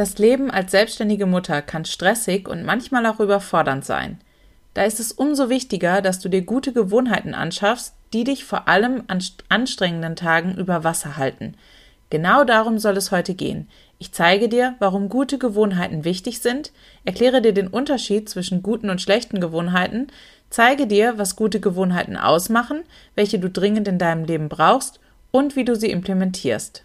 Das Leben als selbstständige Mutter kann stressig und manchmal auch überfordernd sein. Da ist es umso wichtiger, dass du dir gute Gewohnheiten anschaffst, die dich vor allem an anstrengenden Tagen über Wasser halten. Genau darum soll es heute gehen. Ich zeige dir, warum gute Gewohnheiten wichtig sind, erkläre dir den Unterschied zwischen guten und schlechten Gewohnheiten, zeige dir, was gute Gewohnheiten ausmachen, welche du dringend in deinem Leben brauchst und wie du sie implementierst.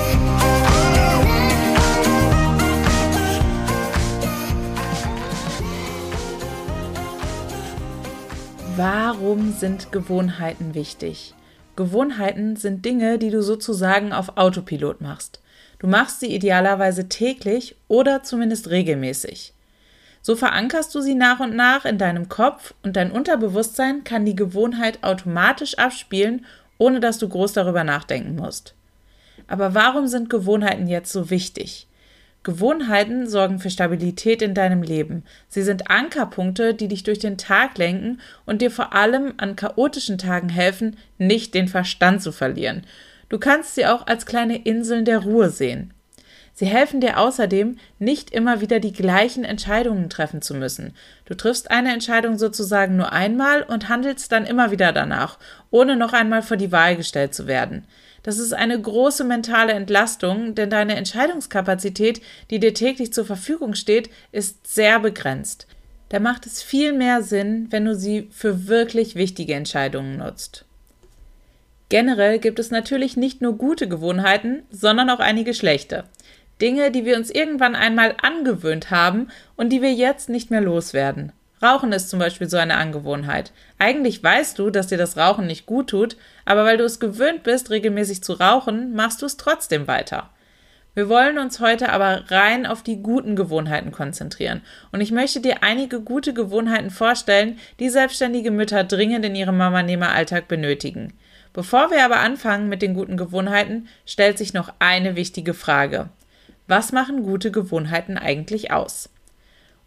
Warum sind Gewohnheiten wichtig? Gewohnheiten sind Dinge, die du sozusagen auf Autopilot machst. Du machst sie idealerweise täglich oder zumindest regelmäßig. So verankerst du sie nach und nach in deinem Kopf und dein Unterbewusstsein kann die Gewohnheit automatisch abspielen, ohne dass du groß darüber nachdenken musst. Aber warum sind Gewohnheiten jetzt so wichtig? Gewohnheiten sorgen für Stabilität in deinem Leben. Sie sind Ankerpunkte, die dich durch den Tag lenken und dir vor allem an chaotischen Tagen helfen, nicht den Verstand zu verlieren. Du kannst sie auch als kleine Inseln der Ruhe sehen. Sie helfen dir außerdem, nicht immer wieder die gleichen Entscheidungen treffen zu müssen. Du triffst eine Entscheidung sozusagen nur einmal und handelst dann immer wieder danach, ohne noch einmal vor die Wahl gestellt zu werden. Das ist eine große mentale Entlastung, denn deine Entscheidungskapazität, die dir täglich zur Verfügung steht, ist sehr begrenzt. Da macht es viel mehr Sinn, wenn du sie für wirklich wichtige Entscheidungen nutzt. Generell gibt es natürlich nicht nur gute Gewohnheiten, sondern auch einige schlechte. Dinge, die wir uns irgendwann einmal angewöhnt haben und die wir jetzt nicht mehr loswerden. Rauchen ist zum Beispiel so eine Angewohnheit. Eigentlich weißt du, dass dir das Rauchen nicht gut tut, aber weil du es gewöhnt bist, regelmäßig zu rauchen, machst du es trotzdem weiter. Wir wollen uns heute aber rein auf die guten Gewohnheiten konzentrieren. Und ich möchte dir einige gute Gewohnheiten vorstellen, die selbstständige Mütter dringend in ihrem Mama-Nehmer-Alltag benötigen. Bevor wir aber anfangen mit den guten Gewohnheiten, stellt sich noch eine wichtige Frage. Was machen gute Gewohnheiten eigentlich aus?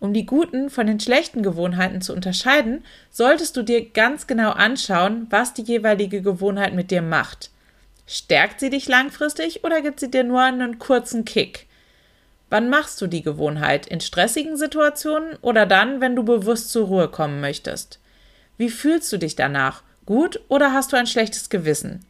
Um die guten von den schlechten Gewohnheiten zu unterscheiden, solltest du dir ganz genau anschauen, was die jeweilige Gewohnheit mit dir macht. Stärkt sie dich langfristig oder gibt sie dir nur einen kurzen Kick? Wann machst du die Gewohnheit? In stressigen Situationen oder dann, wenn du bewusst zur Ruhe kommen möchtest? Wie fühlst du dich danach? Gut oder hast du ein schlechtes Gewissen?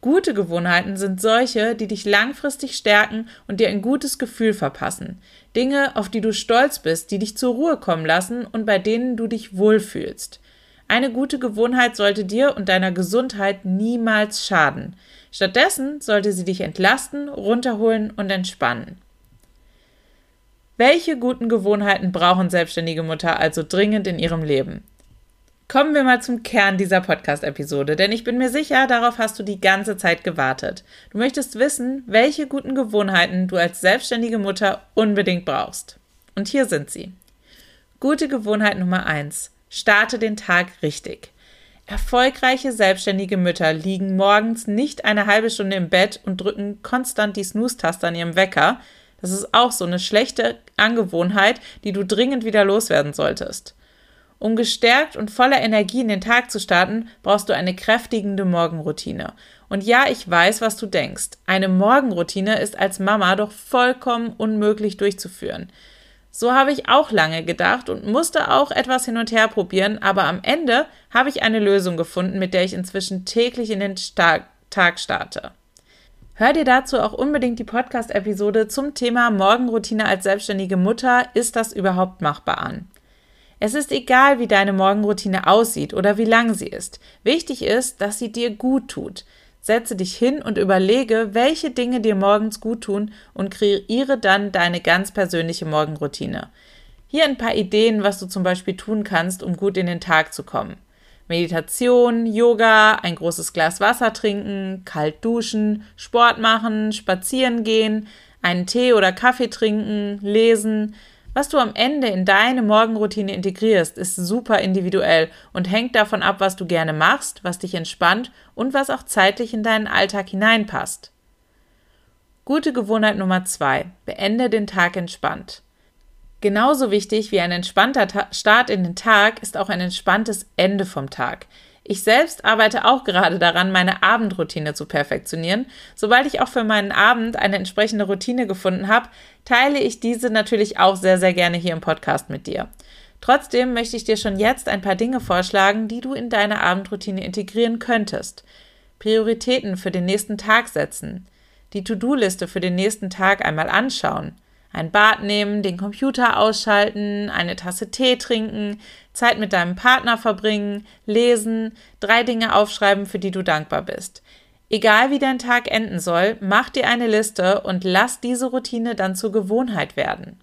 Gute Gewohnheiten sind solche, die dich langfristig stärken und dir ein gutes Gefühl verpassen. Dinge, auf die du stolz bist, die dich zur Ruhe kommen lassen und bei denen du dich wohlfühlst. Eine gute Gewohnheit sollte dir und deiner Gesundheit niemals schaden. Stattdessen sollte sie dich entlasten, runterholen und entspannen. Welche guten Gewohnheiten brauchen selbstständige Mutter also dringend in ihrem Leben? Kommen wir mal zum Kern dieser Podcast-Episode, denn ich bin mir sicher, darauf hast du die ganze Zeit gewartet. Du möchtest wissen, welche guten Gewohnheiten du als selbstständige Mutter unbedingt brauchst. Und hier sind sie. Gute Gewohnheit Nummer eins: Starte den Tag richtig. Erfolgreiche selbstständige Mütter liegen morgens nicht eine halbe Stunde im Bett und drücken konstant die Snooze-Taste an ihrem Wecker. Das ist auch so eine schlechte Angewohnheit, die du dringend wieder loswerden solltest. Um gestärkt und voller Energie in den Tag zu starten, brauchst du eine kräftigende Morgenroutine. Und ja, ich weiß, was du denkst. Eine Morgenroutine ist als Mama doch vollkommen unmöglich durchzuführen. So habe ich auch lange gedacht und musste auch etwas hin und her probieren, aber am Ende habe ich eine Lösung gefunden, mit der ich inzwischen täglich in den Tag starte. Hör dir dazu auch unbedingt die Podcast-Episode zum Thema Morgenroutine als selbstständige Mutter. Ist das überhaupt machbar an? Es ist egal, wie deine Morgenroutine aussieht oder wie lang sie ist. Wichtig ist, dass sie dir gut tut. Setze dich hin und überlege, welche Dinge dir morgens gut tun und kreiere dann deine ganz persönliche Morgenroutine. Hier ein paar Ideen, was du zum Beispiel tun kannst, um gut in den Tag zu kommen. Meditation, Yoga, ein großes Glas Wasser trinken, kalt duschen, Sport machen, spazieren gehen, einen Tee oder Kaffee trinken, lesen. Was du am Ende in deine Morgenroutine integrierst, ist super individuell und hängt davon ab, was du gerne machst, was dich entspannt und was auch zeitlich in deinen Alltag hineinpasst. Gute Gewohnheit Nummer zwei: Beende den Tag entspannt. Genauso wichtig wie ein entspannter Ta Start in den Tag ist auch ein entspanntes Ende vom Tag. Ich selbst arbeite auch gerade daran, meine Abendroutine zu perfektionieren. Sobald ich auch für meinen Abend eine entsprechende Routine gefunden habe, teile ich diese natürlich auch sehr, sehr gerne hier im Podcast mit dir. Trotzdem möchte ich dir schon jetzt ein paar Dinge vorschlagen, die du in deine Abendroutine integrieren könntest. Prioritäten für den nächsten Tag setzen, die To-Do-Liste für den nächsten Tag einmal anschauen, ein Bad nehmen, den Computer ausschalten, eine Tasse Tee trinken, Zeit mit deinem Partner verbringen, lesen, drei Dinge aufschreiben, für die du dankbar bist. Egal wie dein Tag enden soll, mach dir eine Liste und lass diese Routine dann zur Gewohnheit werden.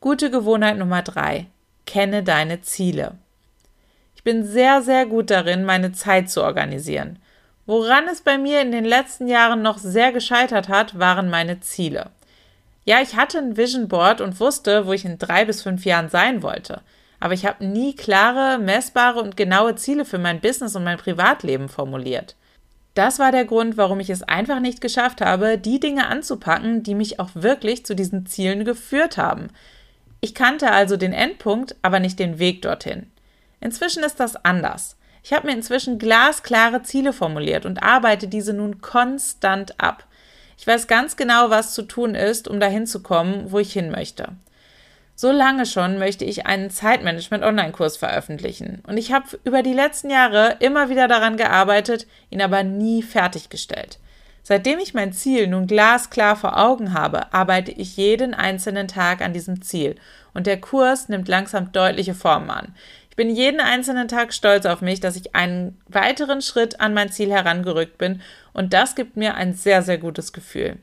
Gute Gewohnheit Nummer drei: Kenne deine Ziele. Ich bin sehr, sehr gut darin, meine Zeit zu organisieren. Woran es bei mir in den letzten Jahren noch sehr gescheitert hat, waren meine Ziele. Ja, ich hatte ein Vision Board und wusste, wo ich in drei bis fünf Jahren sein wollte. Aber ich habe nie klare, messbare und genaue Ziele für mein Business und mein Privatleben formuliert. Das war der Grund, warum ich es einfach nicht geschafft habe, die Dinge anzupacken, die mich auch wirklich zu diesen Zielen geführt haben. Ich kannte also den Endpunkt, aber nicht den Weg dorthin. Inzwischen ist das anders. Ich habe mir inzwischen glasklare Ziele formuliert und arbeite diese nun konstant ab. Ich weiß ganz genau, was zu tun ist, um dahin zu kommen, wo ich hin möchte. So lange schon möchte ich einen Zeitmanagement-Online-Kurs veröffentlichen. Und ich habe über die letzten Jahre immer wieder daran gearbeitet, ihn aber nie fertiggestellt. Seitdem ich mein Ziel nun glasklar vor Augen habe, arbeite ich jeden einzelnen Tag an diesem Ziel. Und der Kurs nimmt langsam deutliche Formen an. Ich bin jeden einzelnen Tag stolz auf mich, dass ich einen weiteren Schritt an mein Ziel herangerückt bin und das gibt mir ein sehr, sehr gutes Gefühl.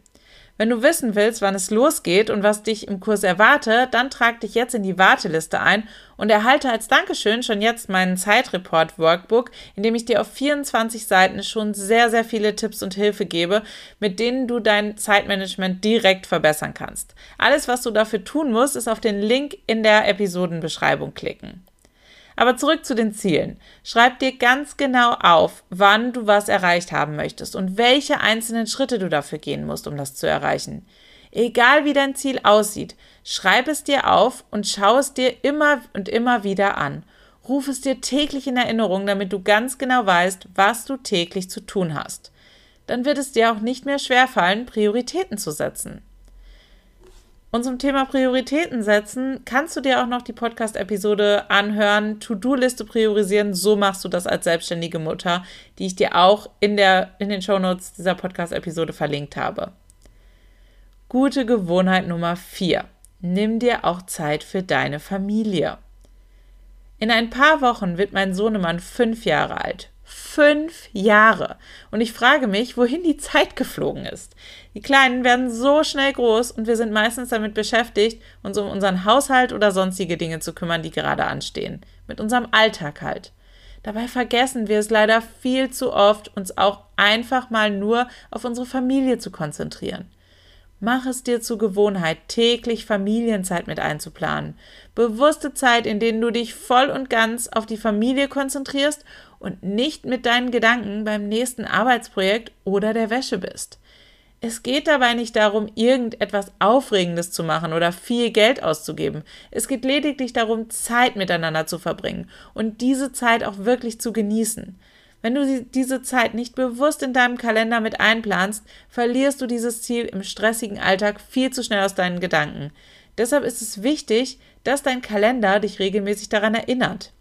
Wenn du wissen willst, wann es losgeht und was dich im Kurs erwartet, dann trag dich jetzt in die Warteliste ein und erhalte als Dankeschön schon jetzt meinen Zeitreport Workbook, in dem ich dir auf 24 Seiten schon sehr, sehr viele Tipps und Hilfe gebe, mit denen du dein Zeitmanagement direkt verbessern kannst. Alles, was du dafür tun musst, ist auf den Link in der Episodenbeschreibung klicken. Aber zurück zu den Zielen. Schreib dir ganz genau auf, wann du was erreicht haben möchtest und welche einzelnen Schritte du dafür gehen musst, um das zu erreichen. Egal wie dein Ziel aussieht, schreib es dir auf und schau es dir immer und immer wieder an. Ruf es dir täglich in Erinnerung, damit du ganz genau weißt, was du täglich zu tun hast. Dann wird es dir auch nicht mehr schwerfallen, Prioritäten zu setzen. Und zum Thema Prioritäten setzen, kannst du dir auch noch die Podcast-Episode anhören, To-Do-Liste priorisieren. So machst du das als selbstständige Mutter, die ich dir auch in, der, in den Shownotes dieser Podcast-Episode verlinkt habe. Gute Gewohnheit Nummer 4. Nimm dir auch Zeit für deine Familie. In ein paar Wochen wird mein Sohnemann fünf Jahre alt. Fünf Jahre. Und ich frage mich, wohin die Zeit geflogen ist. Die Kleinen werden so schnell groß und wir sind meistens damit beschäftigt, uns um unseren Haushalt oder sonstige Dinge zu kümmern, die gerade anstehen. Mit unserem Alltag halt. Dabei vergessen wir es leider viel zu oft, uns auch einfach mal nur auf unsere Familie zu konzentrieren. Mach es dir zur Gewohnheit, täglich Familienzeit mit einzuplanen. Bewusste Zeit, in denen du dich voll und ganz auf die Familie konzentrierst und nicht mit deinen Gedanken beim nächsten Arbeitsprojekt oder der Wäsche bist. Es geht dabei nicht darum, irgendetwas Aufregendes zu machen oder viel Geld auszugeben. Es geht lediglich darum, Zeit miteinander zu verbringen und diese Zeit auch wirklich zu genießen. Wenn du diese Zeit nicht bewusst in deinem Kalender mit einplanst, verlierst du dieses Ziel im stressigen Alltag viel zu schnell aus deinen Gedanken. Deshalb ist es wichtig, dass dein Kalender dich regelmäßig daran erinnert.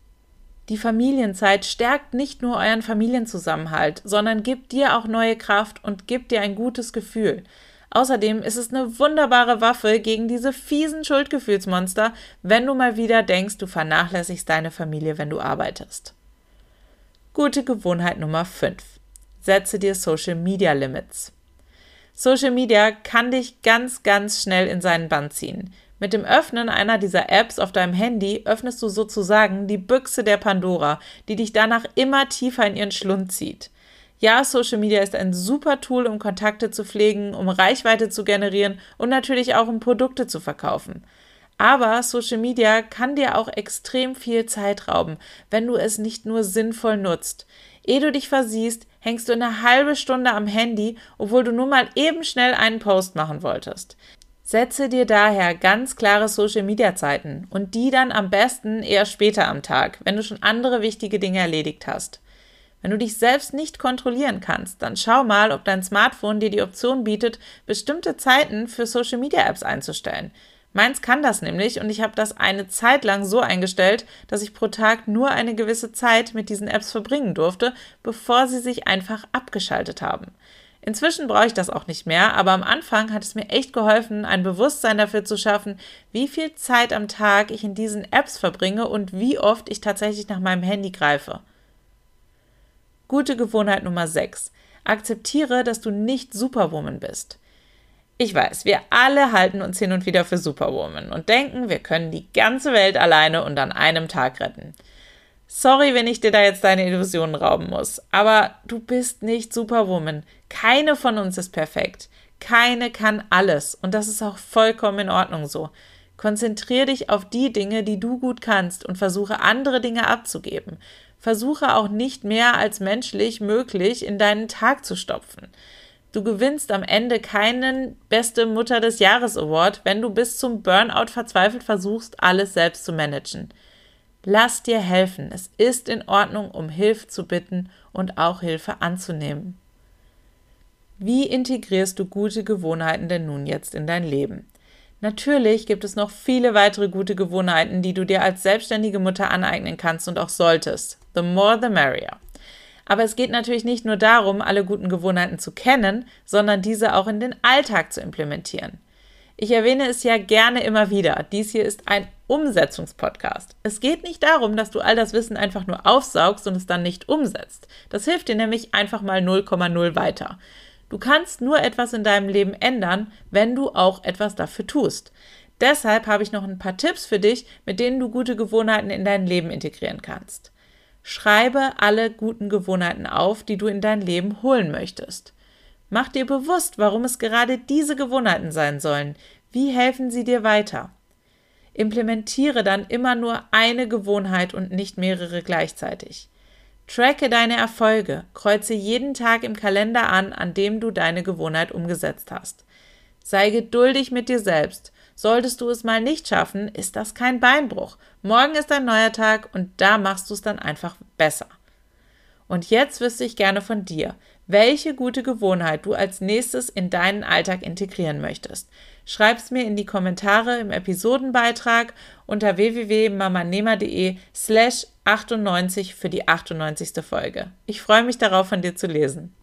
Die Familienzeit stärkt nicht nur euren Familienzusammenhalt, sondern gibt dir auch neue Kraft und gibt dir ein gutes Gefühl. Außerdem ist es eine wunderbare Waffe gegen diese fiesen Schuldgefühlsmonster, wenn du mal wieder denkst, du vernachlässigst deine Familie, wenn du arbeitest. Gute Gewohnheit Nummer 5. Setze dir Social Media Limits. Social Media kann dich ganz, ganz schnell in seinen Bann ziehen. Mit dem Öffnen einer dieser Apps auf deinem Handy öffnest du sozusagen die Büchse der Pandora, die dich danach immer tiefer in ihren Schlund zieht. Ja, Social Media ist ein super Tool, um Kontakte zu pflegen, um Reichweite zu generieren und natürlich auch um Produkte zu verkaufen. Aber Social Media kann dir auch extrem viel Zeit rauben, wenn du es nicht nur sinnvoll nutzt. Ehe du dich versiehst, hängst du eine halbe Stunde am Handy, obwohl du nur mal eben schnell einen Post machen wolltest. Setze dir daher ganz klare Social-Media-Zeiten und die dann am besten eher später am Tag, wenn du schon andere wichtige Dinge erledigt hast. Wenn du dich selbst nicht kontrollieren kannst, dann schau mal, ob dein Smartphone dir die Option bietet, bestimmte Zeiten für Social-Media-Apps einzustellen. Meins kann das nämlich und ich habe das eine Zeit lang so eingestellt, dass ich pro Tag nur eine gewisse Zeit mit diesen Apps verbringen durfte, bevor sie sich einfach abgeschaltet haben. Inzwischen brauche ich das auch nicht mehr, aber am Anfang hat es mir echt geholfen, ein Bewusstsein dafür zu schaffen, wie viel Zeit am Tag ich in diesen Apps verbringe und wie oft ich tatsächlich nach meinem Handy greife. Gute Gewohnheit Nummer 6. Akzeptiere, dass du nicht Superwoman bist. Ich weiß, wir alle halten uns hin und wieder für Superwoman und denken, wir können die ganze Welt alleine und an einem Tag retten. Sorry, wenn ich dir da jetzt deine Illusionen rauben muss, aber du bist nicht Superwoman. Keine von uns ist perfekt. Keine kann alles und das ist auch vollkommen in Ordnung so. Konzentriere dich auf die Dinge, die du gut kannst und versuche andere Dinge abzugeben. Versuche auch nicht mehr als menschlich möglich in deinen Tag zu stopfen. Du gewinnst am Ende keinen Beste Mutter des Jahres Award, wenn du bis zum Burnout verzweifelt versuchst, alles selbst zu managen. Lass dir helfen. Es ist in Ordnung, um Hilfe zu bitten und auch Hilfe anzunehmen. Wie integrierst du gute Gewohnheiten denn nun jetzt in dein Leben? Natürlich gibt es noch viele weitere gute Gewohnheiten, die du dir als selbstständige Mutter aneignen kannst und auch solltest. The more the merrier. Aber es geht natürlich nicht nur darum, alle guten Gewohnheiten zu kennen, sondern diese auch in den Alltag zu implementieren. Ich erwähne es ja gerne immer wieder. Dies hier ist ein Umsetzungspodcast. Es geht nicht darum, dass du all das Wissen einfach nur aufsaugst und es dann nicht umsetzt. Das hilft dir nämlich einfach mal 0,0 weiter. Du kannst nur etwas in deinem Leben ändern, wenn du auch etwas dafür tust. Deshalb habe ich noch ein paar Tipps für dich, mit denen du gute Gewohnheiten in dein Leben integrieren kannst. Schreibe alle guten Gewohnheiten auf, die du in dein Leben holen möchtest. Mach dir bewusst, warum es gerade diese Gewohnheiten sein sollen. Wie helfen sie dir weiter? Implementiere dann immer nur eine Gewohnheit und nicht mehrere gleichzeitig. Tracke deine Erfolge, kreuze jeden Tag im Kalender an, an dem du deine Gewohnheit umgesetzt hast. Sei geduldig mit dir selbst Solltest du es mal nicht schaffen, ist das kein Beinbruch. Morgen ist ein neuer Tag und da machst du es dann einfach besser. Und jetzt wüsste ich gerne von dir, welche gute Gewohnheit du als nächstes in deinen Alltag integrieren möchtest. Schreib's mir in die Kommentare im Episodenbeitrag unter www.mamanema.de slash 98 für die 98. Folge. Ich freue mich darauf, von dir zu lesen.